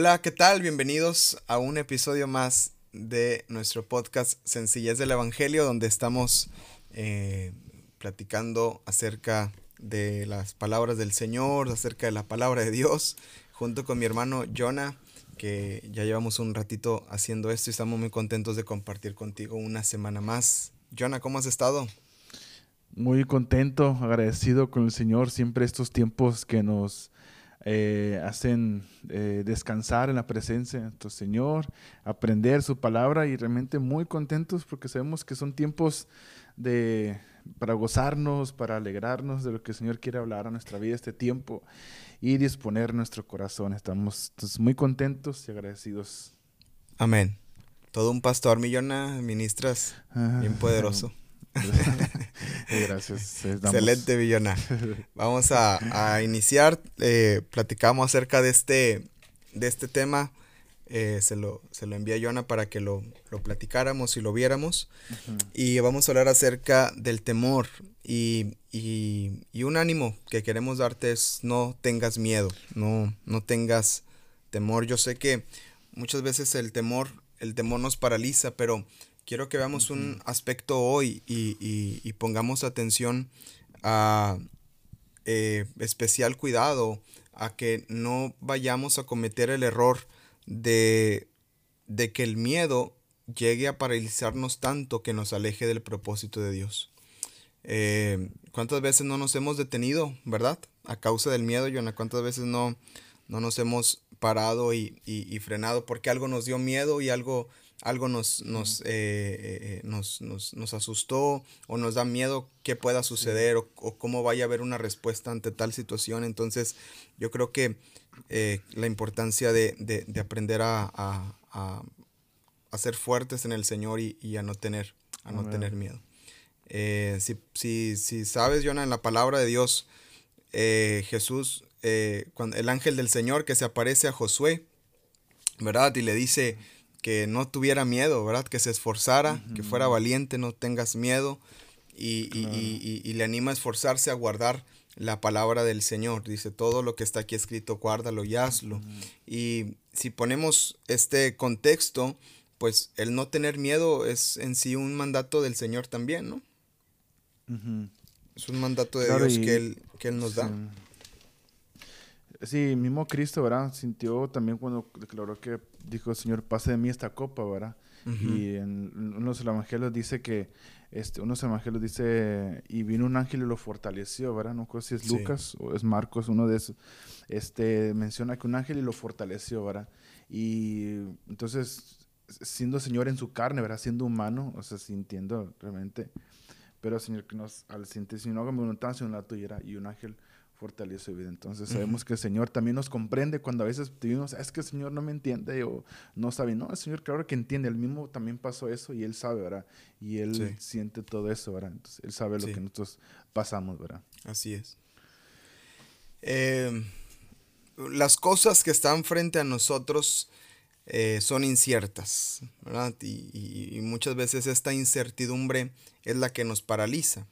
Hola, ¿qué tal? Bienvenidos a un episodio más de nuestro podcast Sencillez del Evangelio, donde estamos eh, platicando acerca de las palabras del Señor, acerca de la palabra de Dios, junto con mi hermano Jonah, que ya llevamos un ratito haciendo esto y estamos muy contentos de compartir contigo una semana más. Jonah, ¿cómo has estado? Muy contento, agradecido con el Señor, siempre estos tiempos que nos eh, hacen eh, descansar en la presencia de nuestro Señor, aprender su palabra y realmente muy contentos porque sabemos que son tiempos de, para gozarnos, para alegrarnos de lo que el Señor quiere hablar a nuestra vida este tiempo y disponer nuestro corazón. Estamos muy contentos y agradecidos. Amén. Todo un pastor millona, ministras, bien poderoso. Gracias. Excelente, Villona. Vamos a, iniciar. Eh, platicamos acerca de este, de este tema. Eh, se, lo, se lo envié a Jonah para que lo, lo platicáramos y lo viéramos. Y vamos a hablar acerca del temor. Y, y, un ánimo que queremos darte es no tengas miedo, no, no tengas temor. Yo sé que muchas veces el temor, el temor nos paraliza, pero quiero que veamos un aspecto hoy y, pongamos atención a eh, especial cuidado a que no vayamos a cometer el error de, de que el miedo llegue a paralizarnos tanto que nos aleje del propósito de Dios. Eh, ¿Cuántas veces no nos hemos detenido, verdad? A causa del miedo, Jonah. ¿Cuántas veces no, no nos hemos parado y, y, frenado porque algo nos dio miedo y algo algo nos, nos, eh, eh, nos, nos, nos, asustó o nos da miedo qué pueda suceder o, cómo vaya a haber una respuesta ante tal situación. Entonces, yo creo que eh, la importancia de, de, aprender a, a, a, ser fuertes en el Señor y, a no tener, a no tener miedo. si, si, si, sabes, Jonah, en la palabra de Dios, Jesús, cuando el ángel del Señor que se aparece a Josué, ¿verdad? Y le dice que no tuviera miedo, ¿verdad? Que se esforzara, que fuera valiente, no tengas miedo. Y, le anima a esforzarse a guardar la palabra del Señor. Dice, todo lo que está aquí escrito, guárdalo y hazlo. Y si ponemos este contexto, pues el no tener miedo es en sí un mandato del Señor también, ¿no? Es un mandato de Dios que, él, que Él nos da. Sí, mismo Cristo, ¿verdad? Sintió también cuando declaró que dijo, Señor, pase de mí esta copa, ¿verdad? Y en unos de los evangelios dice que, este, unos evangelios dice, y vino un ángel y lo fortaleció, ¿verdad? No sé si es Lucas o es Marcos, uno de esos, este, menciona que un ángel y lo fortaleció, ¿verdad? Y entonces, siendo Señor en su carne, ¿verdad? Siendo humano, o sea, sintiendo realmente, pero Señor, que nos, al sentir, si no haga mi voluntad, sino la tuya, y un ángel fortalece su vida. Entonces sabemos que el Señor también nos comprende cuando a veces decimos, es que el Señor no me entiende o no sabe. No, el Señor claro que entiende, el mismo también pasó eso y Él sabe, ¿verdad? Y Él siente todo eso, ¿verdad? Entonces Él sabe lo que nosotros pasamos, ¿verdad? Así es. Em, las cosas que están frente a nosotros eh, son inciertas, ¿verdad? y muchas veces esta incertidumbre es la que nos paraliza.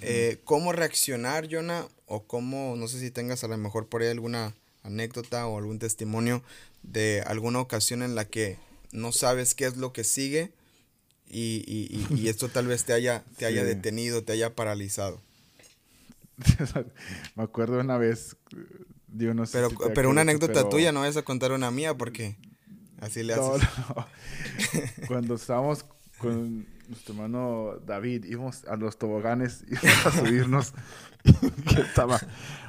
Eh, ¿Cómo reaccionar, Jonah? O cómo, no sé si tengas a lo mejor por ahí alguna anécdota o algún testimonio de alguna ocasión en la que no sabes qué es lo que sigue y, esto tal vez te haya, te haya detenido, te haya paralizado. Me acuerdo una vez, digo, no sé pero, pero una anécdota tuya, no vas a contar una mía porque así le haces. Cuando estábamos con nuestro hermano David, íbamos a los toboganes, íbamos a subirnos. que estaba,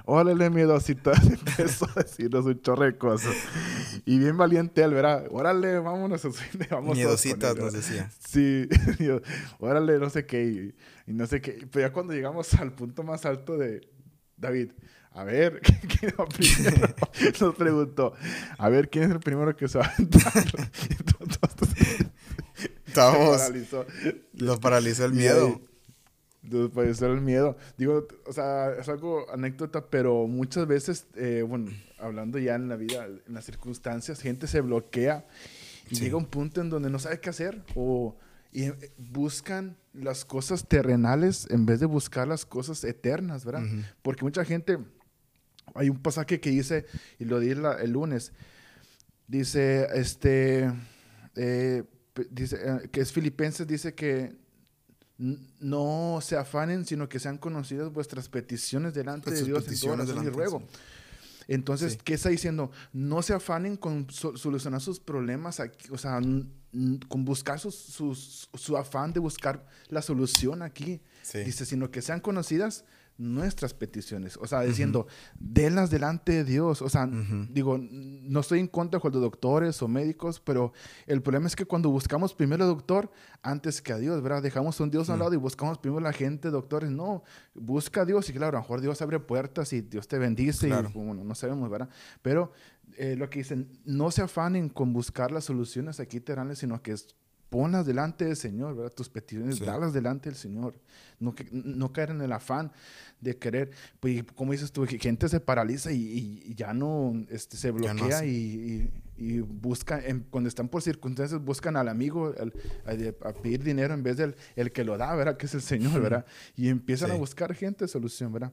órale, miedosita, empezó a decirnos un chorro de cosas. Y bien valiente él, ¿verdad? Órale, vámonos a subir, vamos Miedositas nos decía. Sí, órale, no sé qué, y, no sé qué. Pero ya cuando llegamos al punto más alto de David, a ver, ¿quién va primero? Nos preguntó, a ver, ¿quién es el primero que se va a entrar? Estábamos. Paralizó. Los paralizó el miedo. Los paralizó el miedo. Digo, o sea, es algo anécdota, pero muchas veces, eh, bueno, hablando ya en la vida, en las circunstancias, gente se bloquea y llega un punto en donde no sabe qué hacer o y eh, buscan las cosas terrenales en vez de buscar las cosas eternas, ¿verdad? Porque mucha gente, hay un pasaje que dice, y lo di el lunes, Dice, este, eh, dice, eh, que es Filipenses, dice que no se afanen, sino que sean conocidas vuestras peticiones delante de Dios en toda oración y ruego. Entonces, ¿qué está diciendo? No se afanen con solucionar sus problemas, aquí, o sea, con buscar su afán de buscar la solución aquí. Dice, sino que sean conocidas nuestras peticiones. O sea, diciendo, denlas delante de Dios. O sea, digo, no estoy en contra de los doctores o médicos, pero el problema es que cuando buscamos primero al doctor antes que a Dios, ¿verdad? Dejamos a un Dios a un lado y buscamos primero a la gente, doctores. No, busca a Dios y claro, a lo mejor Dios abre puertas y Dios te bendice y bueno, no sabemos, ¿verdad? Pero eh, lo que dicen, no se afanen con buscar las soluciones aquí terrenales, sino que es ponlas delante del Señor, ¿verdad? Tus peticiones, dalas delante del Señor. No, no caer en el afán de querer, pues, como dices tú, gente se paraliza y, ya no este, se bloquea y, busca, cuando están por circunstancias, buscan al amigo a, pedir dinero en vez del el que lo da, ¿verdad? Que es el Señor, ¿verdad? Y empiezan a buscar gente solución, ¿verdad?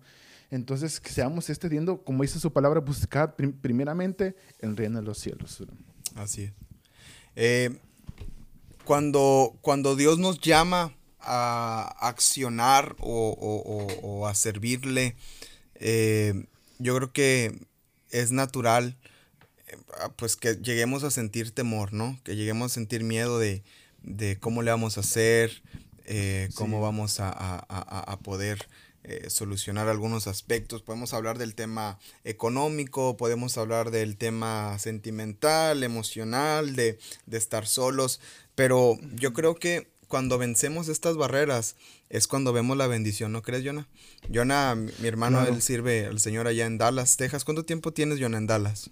Entonces, que seamos extendiendo, como dice su palabra, buscar primeramente el reino de los cielos. Así es. Eh, cuando, cuando Dios nos llama a accionar o, a servirle, eh, yo creo que es natural eh, pues que lleguemos a sentir temor, ¿no? Que lleguemos a sentir miedo de, cómo le vamos a hacer, eh, cómo vamos a, poder solucionar algunos aspectos. Podemos hablar del tema económico, podemos hablar del tema sentimental, emocional, de, de estar solos, pero yo creo que cuando vencemos estas barreras es cuando vemos la bendición, ¿no crees, Jonah? Jonah, mi hermano, él sirve al Señor allá en Dallas, Texas. ¿Cuánto tiempo tienes, Jonah, en Dallas?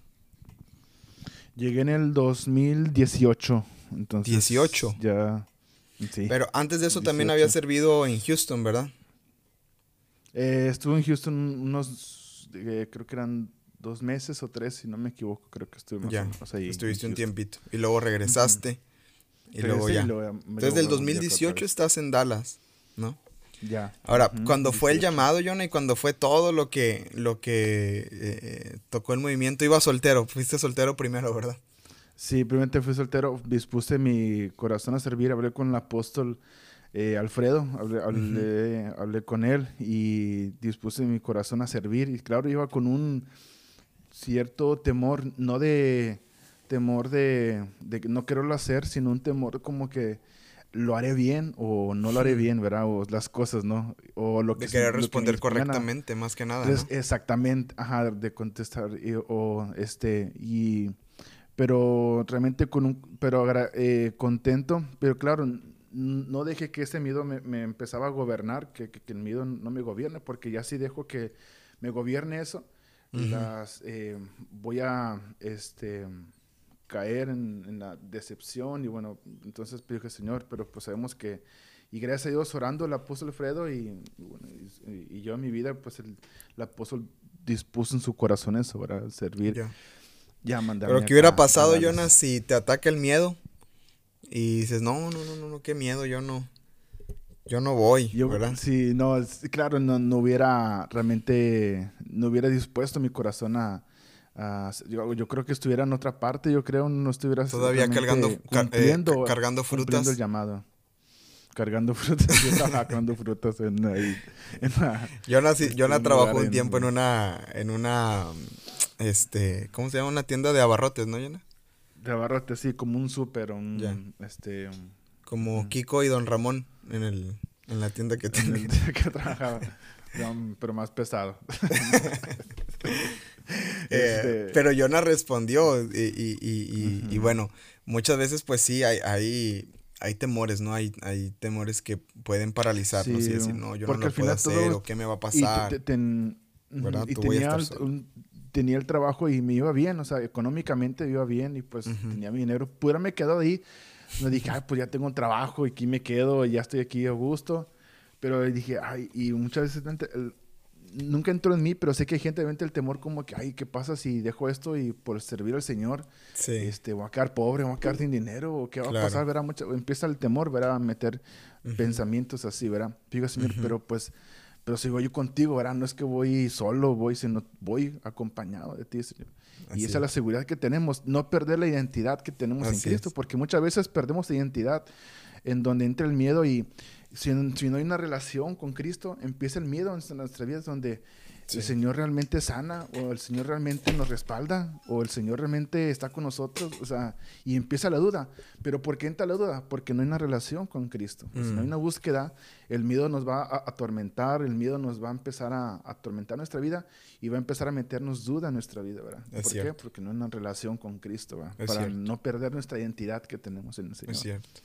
Llegué en el 2018. Entonces, 18. Ya. Sí. Pero antes de eso también había servido en Houston, ¿verdad? Eh, estuve en Houston unos, eh, creo que eran dos meses o tres, si no me equivoco, creo que estuve más ya, ahí. Estuviste un tiempito. Y luego regresaste. Y luego ya. Entonces, del 2018 estás en Dallas, ¿no? Ya. Ahora, cuando fue el llamado, Jonah, y cuando fue todo lo que, lo que eh, tocó el movimiento, iba soltero. Fuiste soltero primero, ¿verdad? Sí, primero fui soltero. Dispuse mi corazón a servir. Hablé con el apóstol eh, Alfredo. Hablé, hablé, con él y dispuse mi corazón a servir. Y claro, iba con un cierto temor, no de temor de, de no quererlo hacer, sino un temor como que lo haré bien o no lo haré bien, ¿verdad? O las cosas, ¿no? O lo que... De querer responder correctamente, más que nada. Exactamente, ajá, de contestar, o este, y... Pero realmente con un... Pero eh, contento, pero claro, no dejé que ese miedo me, me empezaba a gobernar, que, que, el miedo no me gobierne, porque ya si dejo que me gobierne eso, las, eh, voy a, este caer en, la decepción y bueno, entonces pido que Señor, pero pues sabemos que, y gracias a Dios orando el apóstol Alfredo y, y, yo en mi vida, pues el, apóstol dispuso en su corazón eso, para servir. Ya, ya Pero ¿qué hubiera pasado, Jonas, si te ataca el miedo y dices, no, no, no, no, no, qué miedo, yo no, yo no voy, yo, ¿verdad? Sí, no, claro, no, no hubiera realmente, no hubiera dispuesto mi corazón a, yo, yo, creo que estuviera en otra parte, yo creo, no estuviera todavía cargando, eh, cumpliendo, cargando frutas. el llamado. Cargando frutas, yo cargando frutas en, ahí, en yo trabajó un tiempo en una, en una, este, ¿cómo se llama? Una tienda de abarrotes, ¿no, Yona? De abarrotes, sí, como un súper, un, este... como Kiko y Don Ramón en el, en la tienda que tenía. que trabajaba, pero más pesado. Eh, este, pero Jonah respondió y, bueno, muchas veces pues sí, hay, hay, hay temores, ¿no? Hay, hay temores que pueden paralizarnos y decir, no, yo no lo puedo hacer o qué me va a pasar. Y, tenía, tenía, el trabajo y me iba bien, o sea, económicamente me iba bien y pues tenía mi dinero. Pudiera me quedado ahí, me dije, ay, pues ya tengo un trabajo y aquí me quedo, y ya estoy aquí a gusto. Pero dije, ay, y muchas veces nunca entró en mí, pero sé que hay gente que el temor como que, ay, ¿qué pasa si dejo esto y por servir al Señor, este, voy a quedar pobre, voy a quedar sin dinero, o qué va a pasar, Mucho, empieza el temor, ¿verdad? A meter pensamientos así, ¿verdad? Digo, Señor, pero pues, Pero si voy yo contigo, ¿verdad? No es que voy solo, voy, sino voy acompañado de ti, Señor. y esa es la seguridad que tenemos, no perder la identidad que tenemos en Cristo, porque muchas veces perdemos identidad en donde entra el miedo y si, si, no hay una relación con Cristo, empieza el miedo en nuestras vidas donde el Señor realmente sana o el Señor realmente nos respalda o el Señor realmente está con nosotros, o sea, y empieza la duda. Pero ¿por qué entra la duda? Porque no hay una relación con Cristo. Si no hay mm. una búsqueda, el miedo nos va a atormentar, el miedo nos va a empezar a, atormentar nuestra vida y va a empezar a meternos duda en nuestra vida, ¿verdad? ¿Por qué? Porque no hay una relación con Cristo, ¿verdad? Para no perder nuestra identidad que tenemos en el Señor. Es cierto.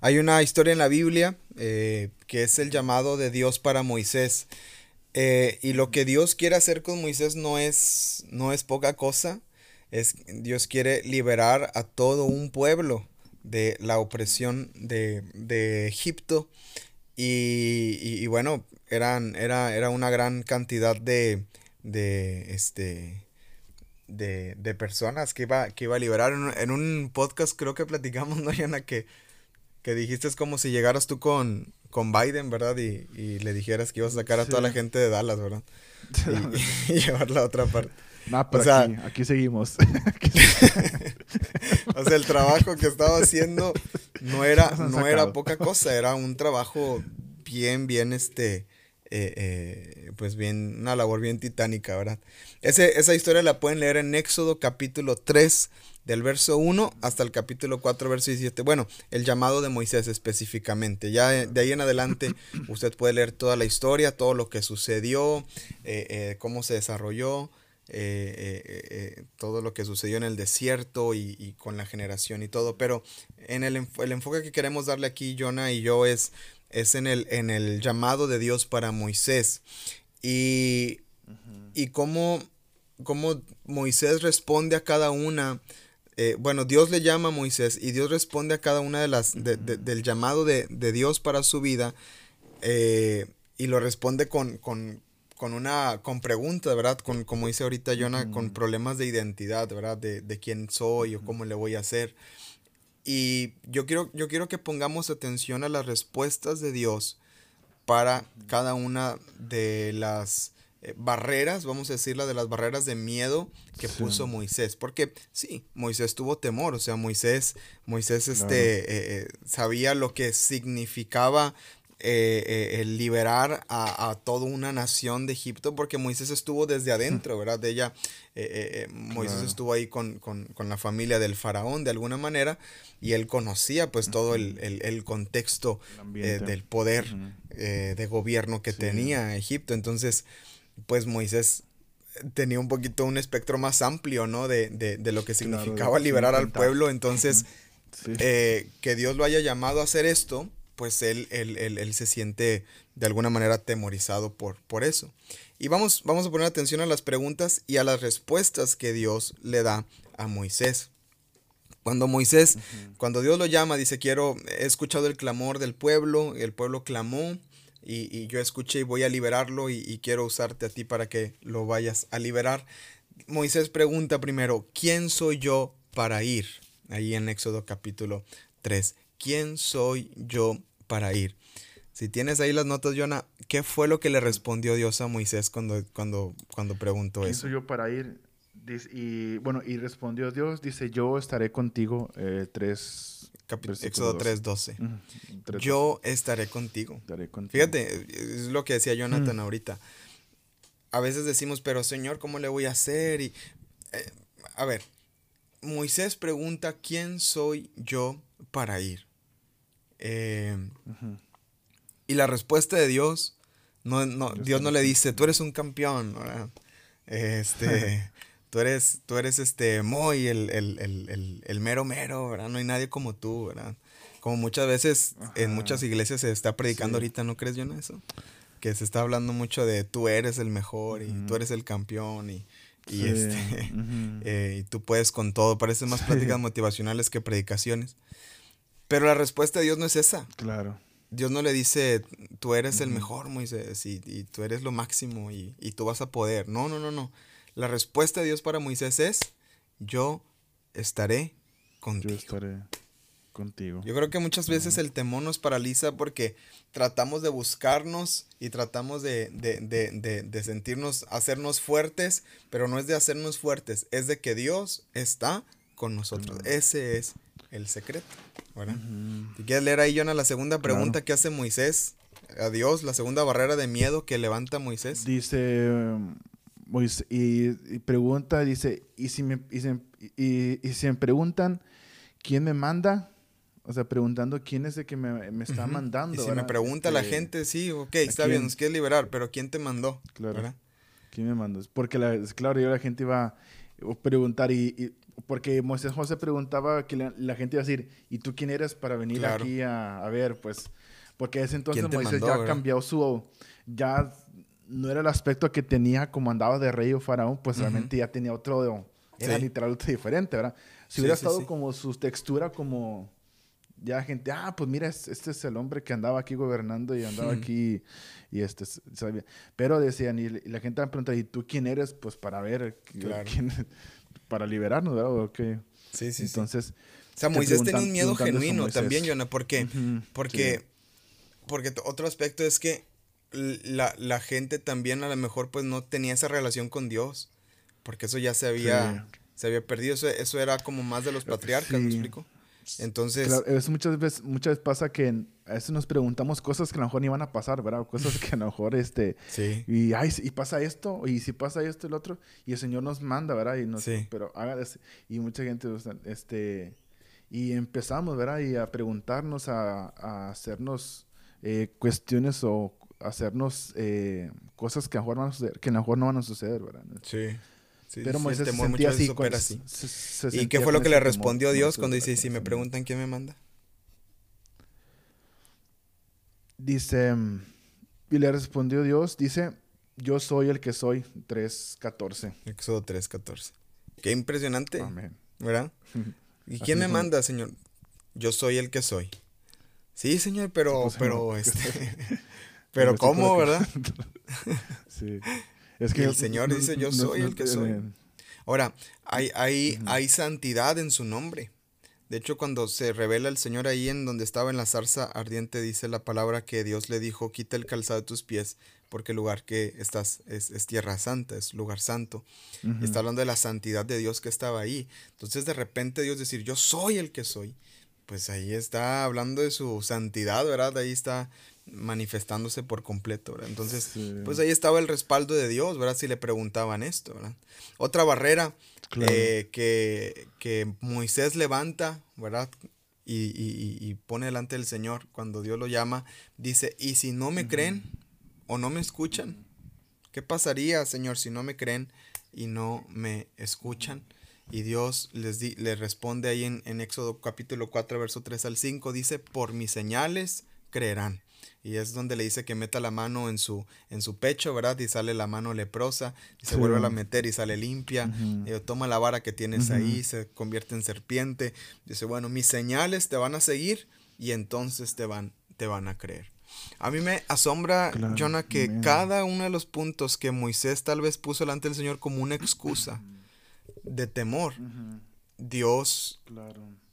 Hay una historia en la Biblia eh, que es el llamado de Dios para Moisés. Eh, y lo que Dios quiere hacer con Moisés no es, no es poca cosa. Es, Dios quiere liberar a todo un pueblo de la opresión de, Egipto. Y, bueno, eran, era, era una gran cantidad de, de, este, de, personas que iba, que iba a liberar. En, un podcast creo que platicamos, ¿no? Que, que dijiste es como si llegaras tú con, con Biden, ¿verdad? Y, y, le dijeras que ibas a sacar a toda la gente de Dallas, ¿verdad? y, llevarla a otra parte. No, pero o sea, aquí, aquí, seguimos. o sea, el trabajo que estaba haciendo no era, no era poca cosa, era un trabajo bien, bien, este, eh, eh, pues bien, una labor bien titánica, ¿verdad? Ese, esa historia la pueden leer en Éxodo capítulo 3, del verso 1 hasta el capítulo 4, verso 17. Bueno, el llamado de Moisés específicamente. Ya de, ahí en adelante usted puede leer toda la historia, todo lo que sucedió, eh, eh, cómo se desarrolló, eh, todo lo que sucedió en el desierto y, con la generación y todo. Pero en el, el, enfoque que queremos darle aquí, Jonah y yo, es, es en, el, en el llamado de Dios para Moisés. Y, y cómo, cómo Moisés responde a cada una eh, bueno, Dios le llama a Moisés y Dios responde a cada una de las del llamado de, Dios para su vida eh, y lo responde con, con, una con preguntas, ¿verdad? Con, como dice ahorita Jonah, con problemas de identidad, ¿verdad? De, quién soy o cómo le voy a hacer. Y yo quiero, yo quiero que pongamos atención a las respuestas de Dios para cada una de las eh, barreras, vamos a decirla, de las barreras de miedo que puso Moisés. Porque sí, Moisés tuvo temor, o sea, Moisés, Moisés este, eh, eh, sabía lo que significaba el liberar a, toda una nación de Egipto, porque Moisés estuvo desde adentro, ¿verdad? De ella, Moisés estuvo ahí con, la familia del faraón de alguna manera, y él conocía pues todo el, contexto del poder de gobierno que tenía Egipto. Entonces, pues Moisés tenía un poquito un espectro más amplio, ¿no? De, de, lo que significaba liberar al pueblo. Entonces, eh, que Dios lo haya llamado a hacer esto, pues él, él, él, se siente de alguna manera atemorizado por, por eso. Y vamos, vamos a poner atención a las preguntas y a las respuestas que Dios le da a Moisés. Cuando Moisés, cuando Dios lo llama, dice, quiero, he escuchado el clamor del pueblo, el pueblo clamó, y, yo escuché y voy a liberarlo y, quiero usarte a ti para que lo vayas a liberar. Moisés pregunta primero, ¿quién soy yo para ir? Ahí en Éxodo capítulo 3, ¿quién soy yo para ir? Si tienes ahí las notas, Jonah, ¿qué fue lo que le respondió Dios a Moisés cuando, cuando, cuando preguntó ¿Quién eso? soy yo para ir? y bueno, y respondió Dios, dice, yo estaré contigo. Eh, tres, Éxodo 3.12. Yo estaré contigo. Fíjate, es lo que decía Jonathan ahorita. A veces decimos, pero Señor, ¿cómo le voy a hacer? Y, eh, a ver, Moisés pregunta, ¿quién soy yo para ir? Eh, y la respuesta de Dios, no, no, Dios no le dice, tú eres un campeón. Este, tú eres, tú eres este Moy, el, el, mero mero, ¿verdad? No hay nadie como tú, ¿verdad? Como muchas veces en muchas iglesias se está predicando ahorita, ¿no crees yo en eso? Que se está hablando mucho de tú eres el mejor y tú eres el campeón y, y este, eh, y tú puedes con todo. Parece más pláticas motivacionales que predicaciones. Pero la respuesta de Dios no es esa. Claro. Dios no le dice, tú eres el mejor, Moisés, y, y, tú eres lo máximo y, y tú vas a poder. No, no, no, no. La respuesta de Dios para Moisés es, yo estaré contigo. Yo estaré contigo. Yo creo que muchas veces el temor nos paraliza porque tratamos de buscarnos y tratamos de, de, de, de, sentirnos, hacernos fuertes, pero no es de hacernos fuertes, es de que Dios está con nosotros. Ese es el secreto. ¿verdad? Si quieres leer ahí, Jonah, la segunda pregunta que hace Moisés a Dios, la segunda barrera de miedo que levanta Moisés. Dice, y, pregunta, dice, ¿y si, me, y, y, si me preguntan quién me manda, o sea, preguntando quién es el que me, me está mandando. Y si me pregunta la gente, sí, ok, está bien, nos quieres liberar, pero ¿quién te mandó? Claro. ¿Quién me mandó? Porque, la, claro, yo la gente iba a preguntar y, porque Moisés José preguntaba que la, gente iba a decir, ¿y tú quién eres para venir aquí a, a, ver? Pues, porque ese entonces Moisés ya ha cambiado su, ya no era el aspecto que tenía como andaba de rey o faraón, pues realmente ya tenía otro, era literalmente diferente, ¿verdad? Si hubiera estado como su textura como ya gente, ah, pues mira, este es el hombre que andaba aquí gobernando y andaba aquí y este, ¿sabía? pero decían, y la gente me pregunta, ¿y tú quién eres? Pues para ver, quién, para liberarnos, ¿verdad? Okay. Sí, sí, Entonces... O sea, Moisés tenía un miedo genuino también, Jonah, ¿por qué? Porque, porque otro aspecto es que la, la, gente también a lo mejor pues no tenía esa relación con Dios, porque eso ya se había, se había perdido, eso, eso, era como más de los patriarcas, ¿me explico? Entonces... Claro, eso muchas veces, muchas veces pasa que a veces nos preguntamos cosas que a lo mejor ni van a pasar, ¿verdad? Cosas que a lo mejor, este... Sí. Y, ay, y pasa esto, y si pasa esto, el otro, y el Señor nos manda, ¿verdad? Y nos, sí. Pero haga, y mucha gente, este... Y empezamos, ¿verdad? Y a preguntarnos, a, a hacernos eh, cuestiones o hacernos eh, cosas que a, mejor van a suceder, que a lo mejor no van a suceder, ¿verdad? Sí. Pero Moisés se sentía así, así. ¿Y qué fue lo que le respondió Dios cuando dice, si me preguntan quién me manda? Dice, y le respondió Dios, dice, yo soy el que soy, 3.14. Éxodo 3.14. Qué impresionante, ¿verdad? ¿Y quién me manda, Señor? Yo soy el que soy. Sí, Señor, pero, pues, pero, este... Pero ¿cómo, verdad? sí. Es que el Señor dice, yo soy el que soy. Ahora, hay, hay, hay santidad en su nombre. De hecho, cuando se revela el Señor ahí en donde estaba en la zarza ardiente, dice la palabra que Dios le dijo, quita el calzado de tus pies, porque el lugar que estás es, tierra santa, es lugar santo. y está hablando de la santidad de Dios que estaba ahí. Entonces, de repente Dios decir, yo soy el que soy. Pues ahí está hablando de su santidad, ¿verdad? Ahí está manifestándose por completo, ¿verdad? Entonces, pues ahí estaba el respaldo de Dios, ¿verdad? Si le preguntaban esto, ¿verdad? Otra barrera eh, que, que, Moisés levanta, ¿verdad? Y, y, pone delante del Señor cuando Dios lo llama, dice, y si no me creen o no me escuchan, ¿qué pasaría, Señor, si no me creen y no me escuchan? Y Dios les, di, le responde ahí en, en Éxodo capítulo 4, verso 3 al 5, dice, por mis señales creerán. Y es donde le dice que meta la mano en su, en su pecho, ¿verdad? Y sale la mano leprosa, y se vuelve a meter y sale limpia. y toma la vara que tienes ahí, se convierte en serpiente. Dice, bueno, mis señales te van a seguir y entonces te van, te van a creer. A mí me asombra, Jonah, que cada uno de los puntos que Moisés tal vez puso delante del Señor como una excusa de temor, Dios,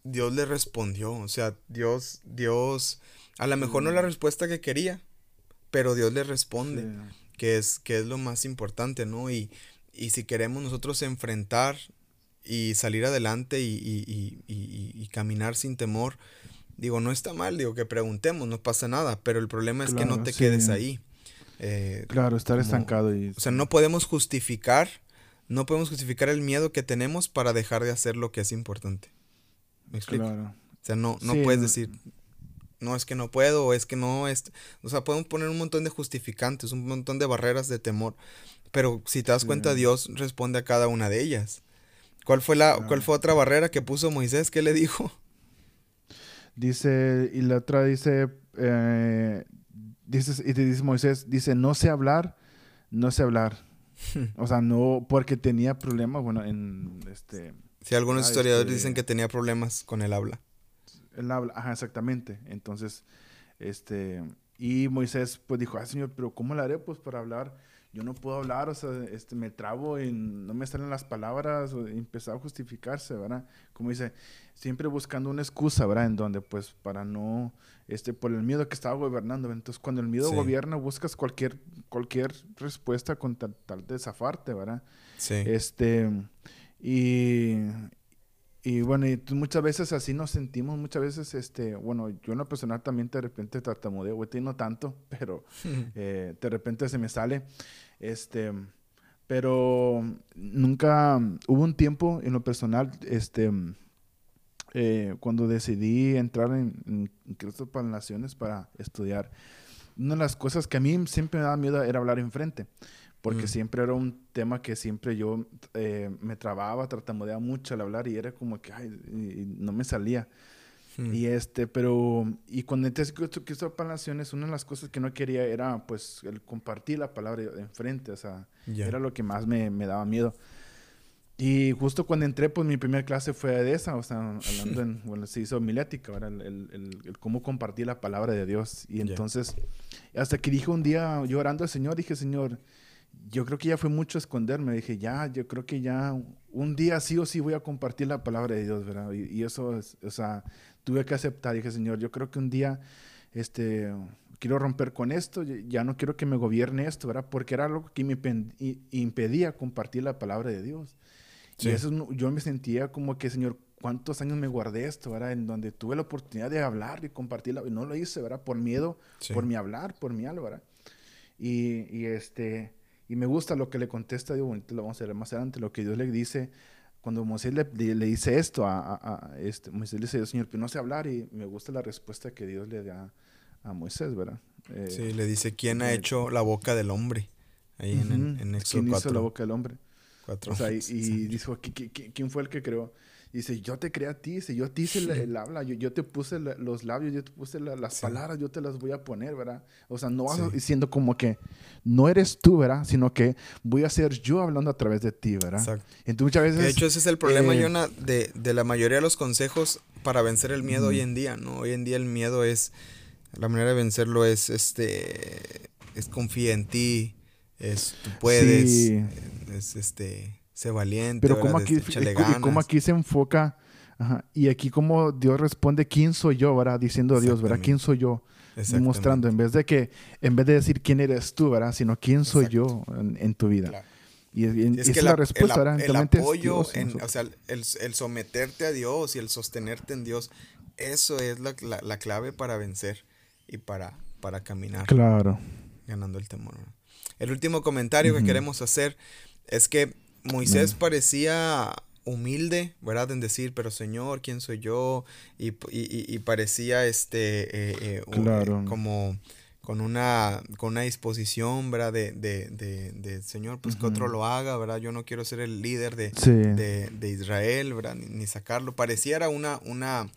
Dios le respondió. O sea, Dios, Dios a lo mejor no la respuesta que quería, pero Dios le responde, que, es, que es lo más importante, ¿no? Y, y si queremos nosotros enfrentar y salir adelante y, y, y, caminar sin temor, digo, no está mal, digo, que preguntemos, no pasa nada, pero el problema es que no te quedes ahí. Eh, claro, estar estancado y... O sea, no podemos justificar, no podemos justificar el miedo que tenemos para dejar de hacer lo que es importante. ¿Me explico? Claro. O sea, no, no puedes decir, no es que no puedo, o es que no, es, o sea, podemos poner un montón de justificantes, un montón de barreras de temor, pero si te das cuenta, Dios responde a cada una de ellas. ¿Cuál fue la, cuál fue otra barrera que puso Moisés? ¿Qué le dijo? Dice, y la otra dice, eh, dice, y te dice Moisés, dice, no sé hablar, no sé hablar. o sea, no, porque tenía problemas, bueno, en este... Sí, algunos historiadores este dicen que tenía problemas con el habla. Él habla, ajá, exactamente. Entonces, este, y Moisés pues dijo, ah, Señor, pero ¿cómo le haré pues para hablar? Yo no puedo hablar, o sea, este, me trabo y no me salen las palabras, o empezaba a justificarse, ¿verdad? Como dice, siempre buscando una excusa, ¿verdad? En donde, pues, para no, este, por el miedo que estaba gobernando. Entonces, cuando el miedo gobierna, buscas cualquier, cualquier respuesta con tal, tal de zafarte, ¿verdad? Sí. Este, y, y bueno, y muchas veces así nos sentimos, muchas veces, este, bueno, yo en lo personal también de repente tartamudeo, güey, no tanto, pero eh, de repente se me sale. Este, pero nunca hubo un tiempo en lo personal, este, eh, cuando decidí entrar en, Cristo para Naciones para estudiar, una de las cosas que a mí siempre me daba miedo era hablar enfrente, porque mm. siempre era un tema que siempre yo eh, me trababa, tartamudeaba mucho al hablar y era como que ay, no me salía. Hmm. Y este, pero, y cuando entré a Cristo para Naciones, una de las cosas que no quería era, pues, el compartir la palabra enfrente, o sea, era lo que más me, me, daba miedo. Y justo cuando entré, pues, mi primera clase fue de esa, o sea, hablando en, bueno, se hizo milética, ¿verdad? El, el, el, cómo compartir la palabra de Dios. Y entonces, hasta que dije un día, yo orando al Señor, dije, Señor, yo creo que ya fue mucho esconderme. Dije, ya, yo creo que ya un día sí o sí voy a compartir la palabra de Dios, ¿verdad? Y, y eso, es, o sea, tuve que aceptar. Dije, Señor, yo creo que un día este, quiero romper con esto, ya no quiero que me gobierne esto, ¿verdad? Porque era algo que me impedía compartir la palabra de Dios. Y eso yo me sentía como que, Señor, ¿cuántos años me guardé esto, ¿verdad? En donde tuve la oportunidad de hablar y compartirla, y no lo hice, ¿verdad? Por miedo, por mi hablar, por mi algo, ¿verdad? Y, y, este, y me gusta lo que le contesta, digo, lo vamos a ver más adelante, lo que Dios le dice cuando Moisés le, le, dice esto a, a, este, Moisés le dice, Señor, pero no sé hablar y me gusta la respuesta que Dios le da a Moisés, ¿verdad? Eh, sí, le dice, ¿quién ha hecho la boca del hombre? Ahí en, en, ¿Quién hizo la boca del hombre? o sea, y, y dijo, ¿quién fue el que creó? Dice, yo te creé a ti, dice, yo te hice el, habla, yo, yo, te puse los labios, yo te puse las palabras, yo te las voy a poner, ¿verdad? O sea, no vas diciendo como que no eres tú, ¿verdad? Sino que voy a ser yo hablando a través de ti, ¿verdad? Exacto. Entonces, muchas veces... De hecho, ese es el problema, eh, Jonah, de, de, la mayoría de los consejos para vencer el miedo hoy en día, ¿no? Hoy en día el miedo es, la manera de vencerlo es, este, es confía en ti, es, tú puedes, es, este Sé valiente. Pero como aquí, como aquí se enfoca, y aquí como Dios responde, ¿quién soy yo? ¿verdad? Diciendo a Dios, ¿verdad? ¿Quién soy yo? Mostrando, en vez de que, en vez de decir quién eres tú, ¿verdad? Sino quién soy yo en, tu vida. Y, es que la, respuesta, el, el apoyo, o sea, el, el, someterte a Dios y el sostenerte en Dios, eso es la, la, clave para vencer y para, para caminar. Claro. Ganando el temor. El último comentario que queremos hacer es que Moisés parecía humilde, ¿verdad? En decir, pero Señor, ¿quién soy yo? Y, y, parecía este, eh, eh, eh, como con una, con una disposición, ¿verdad? De, de, de, Señor, pues que otro lo haga, ¿verdad? Yo no quiero ser el líder de, de, Israel, ¿verdad? Ni, ni, sacarlo. Pareciera una, una,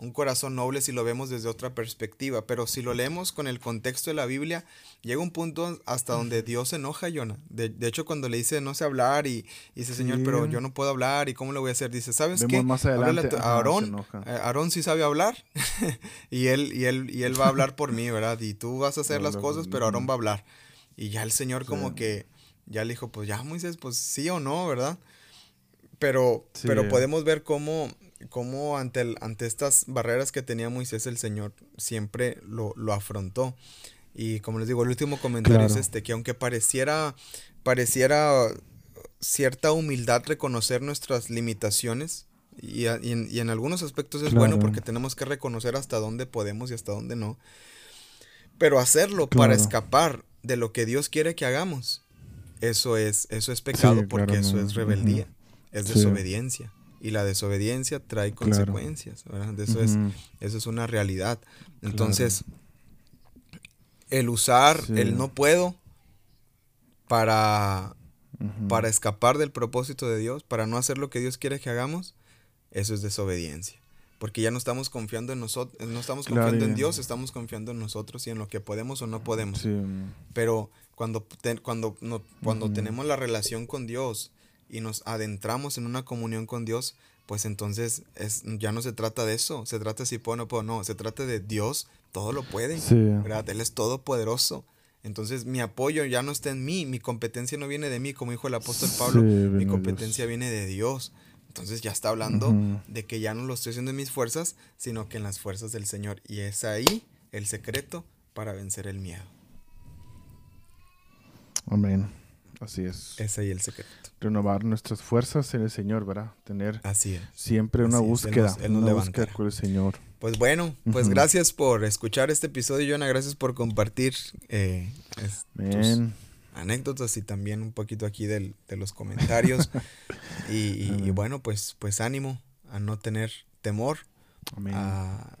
un corazón noble si lo vemos desde otra perspectiva, pero si lo leemos con el contexto de la Biblia, llega un punto hasta donde Dios se enoja a Jonah. De, hecho, cuando le dice no sé hablar y, dice, Señor, pero yo no puedo hablar y cómo lo voy a hacer, dice, ¿sabes qué? Más adelante, a Aarón, eh, Aarón sí sabe hablar y, él, y, él, y él va a hablar por mí, ¿verdad? Y tú vas a hacer las cosas, pero Aarón va a hablar. Y ya el Señor como que ya le dijo, pues ya Moisés, pues sí o no, ¿verdad? Pero, pero podemos ver cómo cómo ante, el, ante estas barreras que tenía Moisés, el Señor siempre lo, lo afrontó. Y como les digo, el último comentario es este, que aunque pareciera, pareciera cierta humildad reconocer nuestras limitaciones, y, y, en, y en, algunos aspectos es bueno porque tenemos que reconocer hasta dónde podemos y hasta dónde no, pero hacerlo para escapar de lo que Dios quiere que hagamos, eso es, eso es pecado porque eso es rebeldía, es desobediencia y la desobediencia trae consecuencias, ¿verdad? Eso, es, eso es una realidad. Entonces, el usar el no puedo para, para escapar del propósito de Dios, para no hacer lo que Dios quiere que hagamos, eso es desobediencia. Porque ya no estamos confiando en nosotros, no estamos confiando en Dios, estamos confiando en nosotros y en lo que podemos o no podemos. Pero cuando, cuando, no, cuando tenemos la relación con Dios, y nos adentramos en una comunión con Dios, pues entonces es, ya no se trata de eso, se trata de si puedo o no puedo, no, se trata de Dios, todo lo puede, ¿verdad? Él es todopoderoso, Entonces mi apoyo ya no está en mí, mi competencia no viene de mí, como dijo el apóstol Pablo, mi competencia viene de Dios. Entonces ya está hablando de que ya no lo estoy haciendo en mis fuerzas, sino que en las fuerzas del Señor. Y es ahí el secreto para vencer el miedo. Amén. Así es. Es ahí el secreto. Renovar nuestras fuerzas en el Señor, ¿verdad? Tener Así siempre una búsqueda. una búsqueda con el Señor. Pues bueno, pues gracias por escuchar este episodio, Joana. Gracias por compartir eh, anécdotas y también un poquito aquí de los comentarios. y, bueno, pues, pues ánimo a no tener temor, a,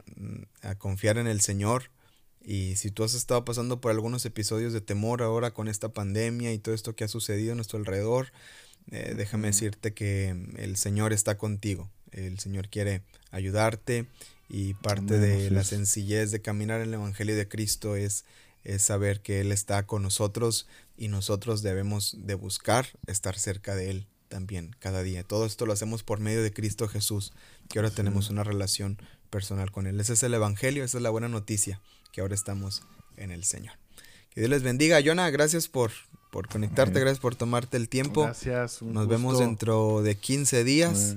a, confiar en el Señor. Y si tú has estado pasando por algunos episodios de temor ahora con esta pandemia y todo esto que ha sucedido a nuestro alrededor, eh, déjame decirte que el Señor está contigo. El Señor quiere ayudarte y parte de la sencillez de caminar en el Evangelio de Cristo es, es saber que Él está con nosotros y nosotros debemos de buscar estar cerca de Él también cada día. Todo esto lo hacemos por medio de Cristo Jesús, que ahora tenemos una relación personal con Él. Ese es el Evangelio, esa es la buena noticia, que ahora estamos en el Señor. Que Dios les bendiga. Jonah, gracias por, por conectarte, gracias por tomarte el tiempo. Gracias. Nos vemos dentro de 15 días.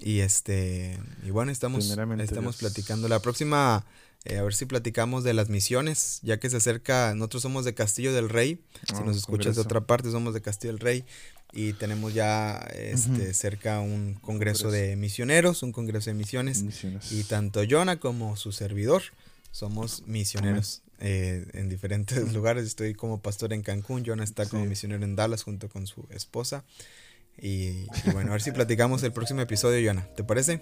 Y este y bueno, estamos, estamos platicando. La próxima eh, a ver si platicamos de las misiones, ya que se acerca, nosotros somos de Castillo del Rey, si ah, nos escuchas de otra parte, somos de Castillo del Rey y tenemos ya este, cerca un congreso de misioneros, un congreso de misiones, y tanto Jonah como su servidor somos misioneros eh, en diferentes lugares, estoy como pastor en Cancún, Jonah está como misionero en Dallas junto con su esposa. Y, bueno, a ver si platicamos el próximo episodio, Jonah. ¿Te parece?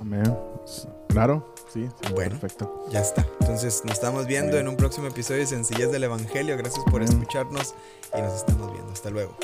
Amén. Claro, sí, bueno, perfecto. Ya está. Entonces nos estamos viendo en un próximo episodio de Sencillez del Evangelio. Gracias por escucharnos y nos estamos viendo. Hasta luego.